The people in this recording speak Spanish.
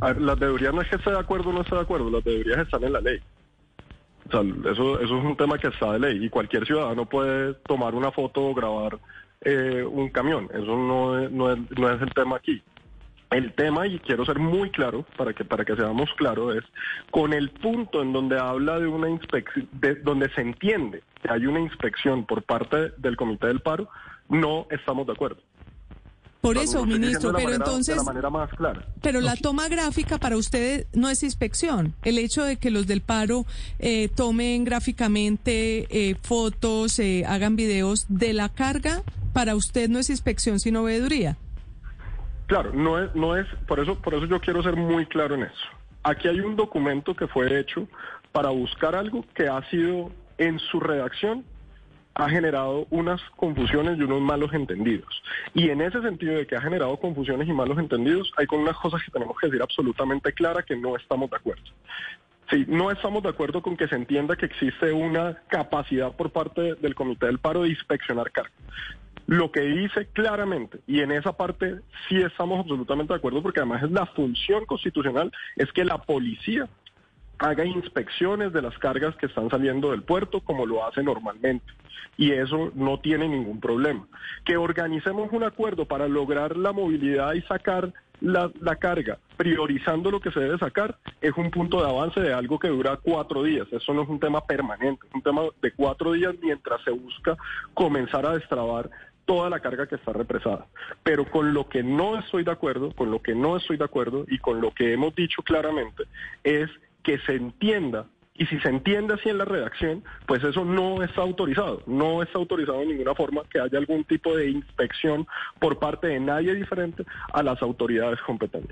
las veedurías no es que esté de acuerdo o no esté de acuerdo, las veedurías están en la ley. O sea, eso, eso es un tema que está de ley y cualquier ciudadano puede tomar una foto o grabar eh, un camión. Eso no es, no, es, no es el tema aquí. El tema, y quiero ser muy claro para que, para que seamos claros, es con el punto en donde habla de una inspección, de, donde se entiende que hay una inspección por parte del Comité del Paro, no estamos de acuerdo. Por eso, ministro, pero manera- entonces, De la manera más clara. pero la toma gráfica para usted no es inspección. El hecho de que los del paro eh, tomen gráficamente eh, fotos, eh, hagan videos de la carga, para usted no es inspección, sino veeduría. Claro, no es, no es, por eso, por eso yo quiero ser muy claro en eso. Aquí hay un documento que fue hecho para buscar algo que ha sido en su redacción ha generado unas confusiones y unos malos entendidos. Y en ese sentido de que ha generado confusiones y malos entendidos, hay con unas cosas que tenemos que decir absolutamente claras que no estamos de acuerdo. Sí, no estamos de acuerdo con que se entienda que existe una capacidad por parte del Comité del Paro de inspeccionar cargas. Lo que dice claramente, y en esa parte sí estamos absolutamente de acuerdo, porque además es la función constitucional, es que la policía haga inspecciones de las cargas que están saliendo del puerto como lo hace normalmente. Y eso no tiene ningún problema. Que organicemos un acuerdo para lograr la movilidad y sacar la, la carga, priorizando lo que se debe sacar, es un punto de avance de algo que dura cuatro días. Eso no es un tema permanente, es un tema de cuatro días mientras se busca comenzar a destrabar toda la carga que está represada. Pero con lo que no estoy de acuerdo, con lo que no estoy de acuerdo y con lo que hemos dicho claramente es que se entienda, y si se entiende así en la redacción, pues eso no está autorizado, no está autorizado de ninguna forma que haya algún tipo de inspección por parte de nadie diferente a las autoridades competentes.